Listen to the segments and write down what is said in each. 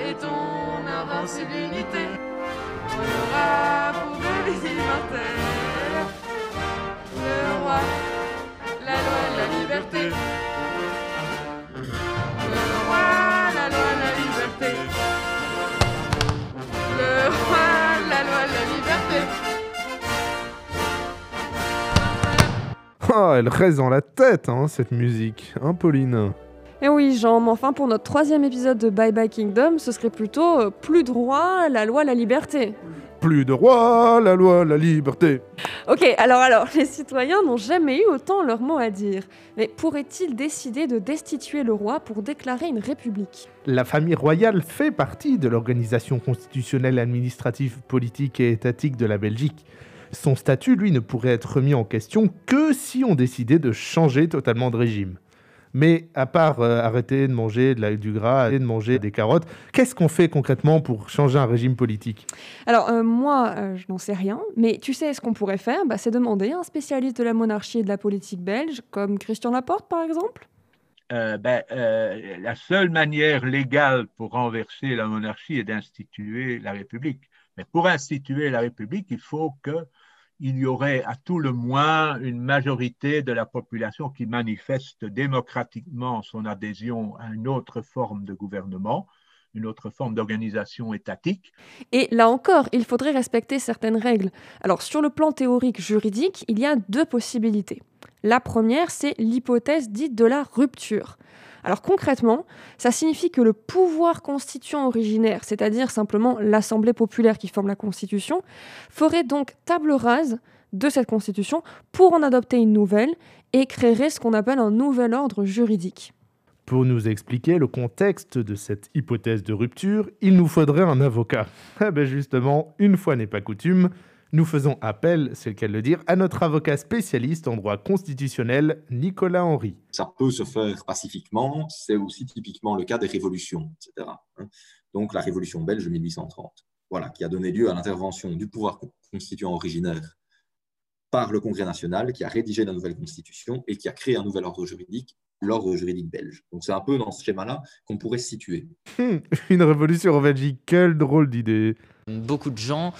et ton invincibilité. On aura pour immortels le roi, la loi, la liberté. Le roi, la loi, la liberté. Le roi, la loi, la liberté. Oh, elle reste dans la tête, hein, cette musique. Hein, Pauline Eh oui, Jean, mais enfin, pour notre troisième épisode de Bye Bye Kingdom, ce serait plutôt euh, plus de roi, la loi, la liberté. Plus de roi, la loi, la liberté. Ok, alors, alors, les citoyens n'ont jamais eu autant leur mot à dire. Mais pourraient-ils décider de destituer le roi pour déclarer une république? La famille royale fait partie de l'organisation constitutionnelle, administrative, politique et étatique de la Belgique. Son statut, lui, ne pourrait être remis en question que si on décidait de changer totalement de régime. Mais à part euh, arrêter de manger de la- du gras et de manger des carottes, qu'est-ce qu'on fait concrètement pour changer un régime politique? Alors, euh, moi, euh, je n'en sais rien, mais tu sais ce qu'on pourrait faire? Bah, C'est demander à un spécialiste de la monarchie et de la politique belge, comme Christian Laporte par exemple. Euh, ben, euh, la seule manière légale pour renverser la monarchie est d'instituer la République. Mais pour instituer la République, il faut qu'il y aurait à tout le moins une majorité de la population qui manifeste démocratiquement son adhésion à une autre forme de gouvernement, une autre forme d'organisation étatique. Et là encore, il faudrait respecter certaines règles. Alors, sur le plan théorique juridique, il y a deux possibilités. La première, c'est l'hypothèse dite de la rupture. Alors concrètement, ça signifie que le pouvoir constituant originaire, c'est-à-dire simplement l'Assemblée populaire qui forme la Constitution, ferait donc table rase de cette Constitution pour en adopter une nouvelle et créerait ce qu'on appelle un nouvel ordre juridique. Pour nous expliquer le contexte de cette hypothèse de rupture, il nous faudrait un avocat. Eh ben justement, une fois n'est pas coutume, nous faisons appel, c'est le cas de le dire, à notre avocat spécialiste en droit constitutionnel, Nicolas Henry. Ça peut se faire pacifiquement, c'est aussi typiquement le cas des révolutions, etc. hein. Donc la révolution belge de 1830, voilà, qui a donné lieu à l'intervention du pouvoir con- constituant originaire par le Congrès national, qui a rédigé la nouvelle constitution et qui a créé un nouvel ordre juridique, l'ordre juridique belge. Donc c'est un peu dans ce schéma-là qu'on pourrait se situer. Hum, une révolution en Belgique, quelle drôle d'idée. Beaucoup de gens,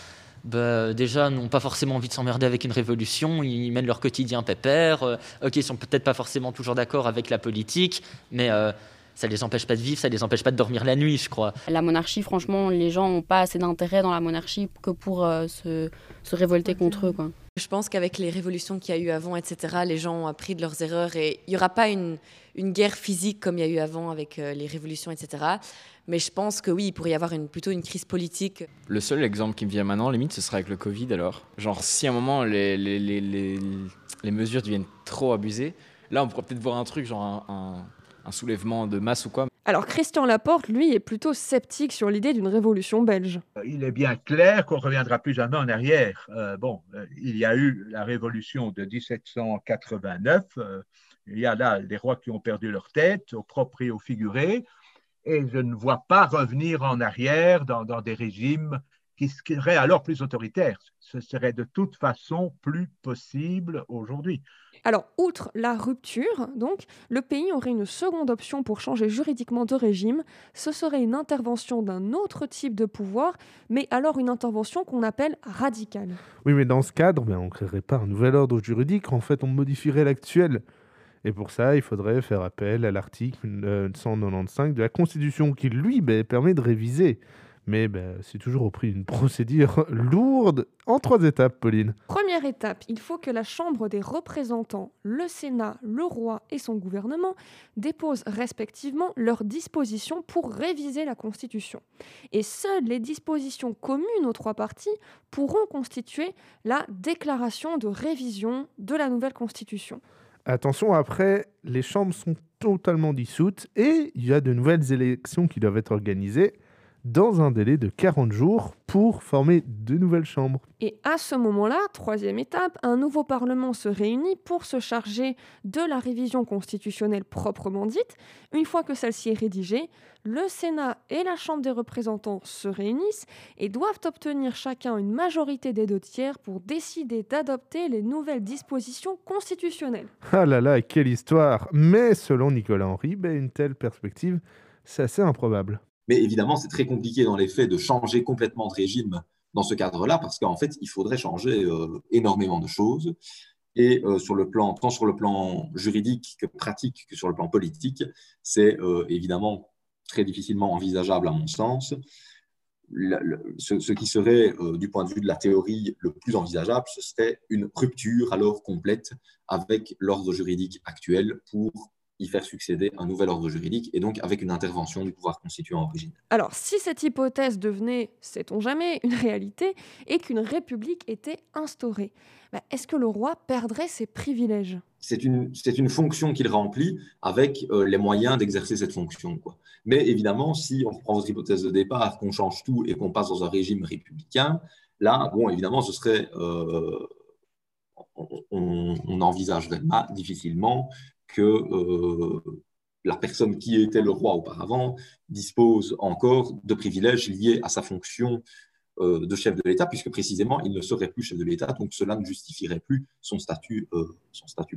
bah, déjà, n'ont pas forcément envie de s'emmerder avec une révolution. Ils mènent leur quotidien pépère. Euh, ok, ils sont peut-être pas forcément toujours d'accord avec la politique, mais euh, ça les empêche pas de vivre, ça les empêche pas de dormir la nuit, je crois. La monarchie, franchement, les gens n'ont pas assez d'intérêt dans la monarchie que pour euh, se, se révolter contre eux. Quoi. Je pense qu'avec les révolutions qu'il y a eu avant, etc., les gens ont appris de leurs erreurs et il n'y aura pas une, guerre physique comme il y a eu avant avec euh, les révolutions, etc. Mais je pense que oui, il pourrait y avoir plutôt une crise politique. Le seul exemple qui me vient maintenant, limite, ce serait avec le Covid alors. Genre, si à un moment les, mesures deviennent trop abusées, là on pourrait peut-être voir un truc, genre un, un soulèvement de masse ou quoi. Alors Christian Laporte, lui, est plutôt sceptique sur l'idée d'une révolution belge. Euh, Il est bien clair qu'on ne reviendra plus jamais en arrière. Euh, bon, euh, il y a eu la révolution de 1789. euh, il y a là des rois qui ont perdu leur tête, au propre et au figuré. Et je ne vois pas revenir en arrière dans, dans des régimes qui seraient alors plus autoritaires. Ce serait de toute façon plus possible aujourd'hui. Alors, outre la rupture, donc, le pays aurait une seconde option pour changer juridiquement de régime. Ce serait une intervention d'un autre type de pouvoir, mais alors une intervention qu'on appelle radicale. Oui, mais dans ce cadre, ben, on ne créerait pas un nouvel ordre juridique, en fait, on modifierait l'actuel. Et pour ça, il faudrait faire appel à l'article euh, 195 de la Constitution qui, lui, ben, permet de réviser. Mais ben, c'est toujours au prix d'une procédure lourde en trois étapes, Pauline. Première étape, il faut que la Chambre des représentants, le Sénat, le roi et son gouvernement déposent respectivement leurs dispositions pour réviser la Constitution. Et seules les dispositions communes aux trois parties pourront constituer la déclaration de révision de la nouvelle Constitution. Attention, après, les chambres sont totalement dissoutes et il y a de nouvelles élections qui doivent être organisées dans un délai de 40 jours pour former de nouvelles chambres. Et à ce moment-là, troisième étape, un nouveau Parlement se réunit pour se charger de la révision constitutionnelle proprement dite. Une fois que celle-ci est rédigée, le Sénat et la Chambre des représentants se réunissent et doivent obtenir chacun une majorité des deux tiers pour décider d'adopter les nouvelles dispositions constitutionnelles. Ah là là, quelle histoire Mais selon Nicolas Henry, ben, une telle perspective, c'est assez improbable. Mais évidemment, c'est très compliqué dans les faits de changer complètement de régime dans ce cadre-là, parce qu'en fait, il faudrait changer euh, énormément de choses. Et euh, sur le plan, tant sur le plan juridique que pratique que sur le plan politique, c'est euh, évidemment très difficilement envisageable à mon sens. ce, qui serait, du point de vue de la théorie, le plus envisageable, ce serait une rupture alors complète avec l'ordre juridique actuel pour y faire succéder un nouvel ordre juridique et donc avec une intervention du pouvoir constituant originel. Alors, si cette hypothèse devenait, sait-on jamais, une réalité et qu'une république était instaurée, bah, est-ce que le roi perdrait ses privilèges? C'est une, une, fonction qu'il remplit avec euh, les moyens d'exercer cette fonction. Quoi. Mais évidemment, si on prend votre hypothèse de départ, qu'on change tout et qu'on passe dans un régime républicain, là, bon, évidemment, ce serait... Euh, on, on, envisagerait difficilement que euh, la personne qui était le roi auparavant dispose encore de privilèges liés à sa fonction euh, de chef de l'État, puisque précisément, il ne serait plus chef de l'État, donc cela ne justifierait plus son statut. Euh, son statut.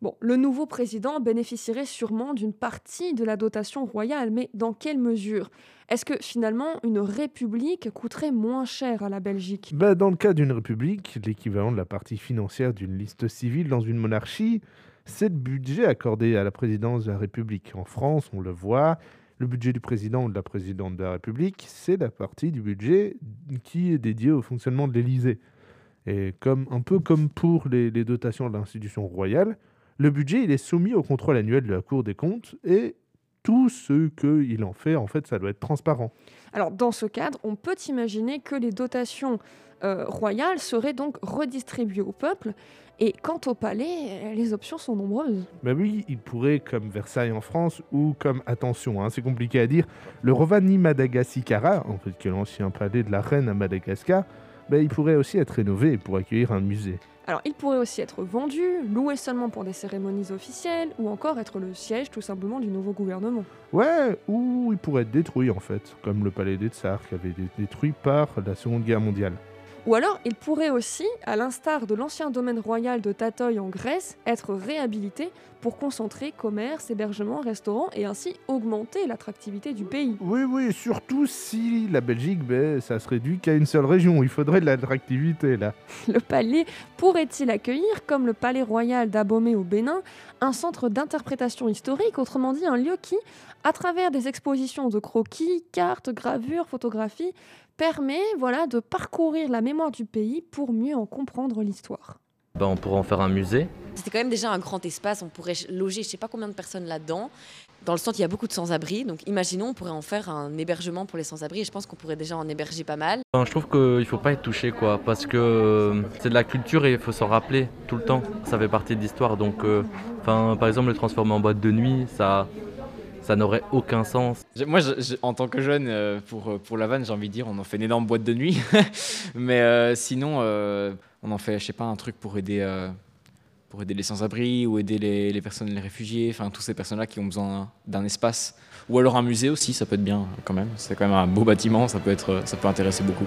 Bon, le nouveau président bénéficierait sûrement d'une partie de la dotation royale, mais dans quelle mesure? Est-ce que finalement une république coûterait moins cher à la Belgique? Ben, Dans le cas d'une république, l'équivalent de la partie financière d'une liste civile dans une monarchie, c'est le budget accordé à la présidence de la République. En France, on le voit, le budget du président ou de la présidente de la République, c'est la partie du budget qui est dédiée au fonctionnement de l'Élysée. Et comme, un peu comme pour les, dotations de l'institution royale, le budget il est soumis au contrôle annuel de la Cour des comptes et tout ce qu'il en fait, en fait, ça doit être transparent. Alors, dans ce cadre, on peut imaginer que les dotations euh, royales seraient donc redistribuées au peuple et quant au palais, les options sont nombreuses. Ben oui, il pourrait, comme Versailles en France, ou comme, attention, hein, c'est compliqué à dire, le Rovani Madagassikara, en fait, qui est l'ancien palais de la reine à Madagascar, ben, il pourrait aussi être rénové pour accueillir un musée. Alors, il pourrait aussi être vendu, loué seulement pour des cérémonies officielles, ou encore être le siège tout simplement du nouveau gouvernement. Ouais, ou il pourrait être détruit en fait, comme le palais des Tsars qui avait été détruit par la Seconde Guerre mondiale. Ou alors, il pourrait aussi, à l'instar de l'ancien domaine royal de Tatoï en Grèce, être réhabilité pour concentrer commerce, hébergement, restaurant et ainsi augmenter l'attractivité du pays. Oui, oui, surtout si la Belgique, ben, ça se réduit qu'à une seule région. Il faudrait de l'attractivité là. Le palais pourrait-il accueillir, comme le palais royal d'Abomey au Bénin, un centre d'interprétation historique, autrement dit un lieu qui, à travers des expositions de croquis, cartes, gravures, photographies, permet voilà, de parcourir la mémoire du pays pour mieux en comprendre l'histoire. Ben, on pourrait en faire un musée. C'était quand même déjà un grand espace, on pourrait loger je ne sais pas combien de personnes là-dedans. Dans le centre, il y a beaucoup de sans-abri, donc imaginons, on pourrait en faire un hébergement pour les sans-abri, et je pense qu'on pourrait déjà en héberger pas mal. Ben, je trouve qu'il ne faut pas être touché, quoi, parce que euh, c'est de la culture et il faut s'en rappeler tout le temps. Ça fait partie de l'histoire, donc, euh, par exemple, le transformer en boîte de nuit, ça, ça n'aurait aucun sens. Moi, en tant que jeune, euh, pour, pour la vanne, j'ai envie de dire, on en fait une énorme boîte de nuit. Mais euh, sinon, euh, on en fait, je sais pas, un truc pour aider, pour aider les sans-abri ou aider les, les, personnes, les réfugiés, enfin, tous ces personnes-là qui ont besoin d'un espace. Ou alors un musée aussi, ça peut être bien quand même. C'est quand même un beau bâtiment, ça peut, être, ça peut intéresser beaucoup.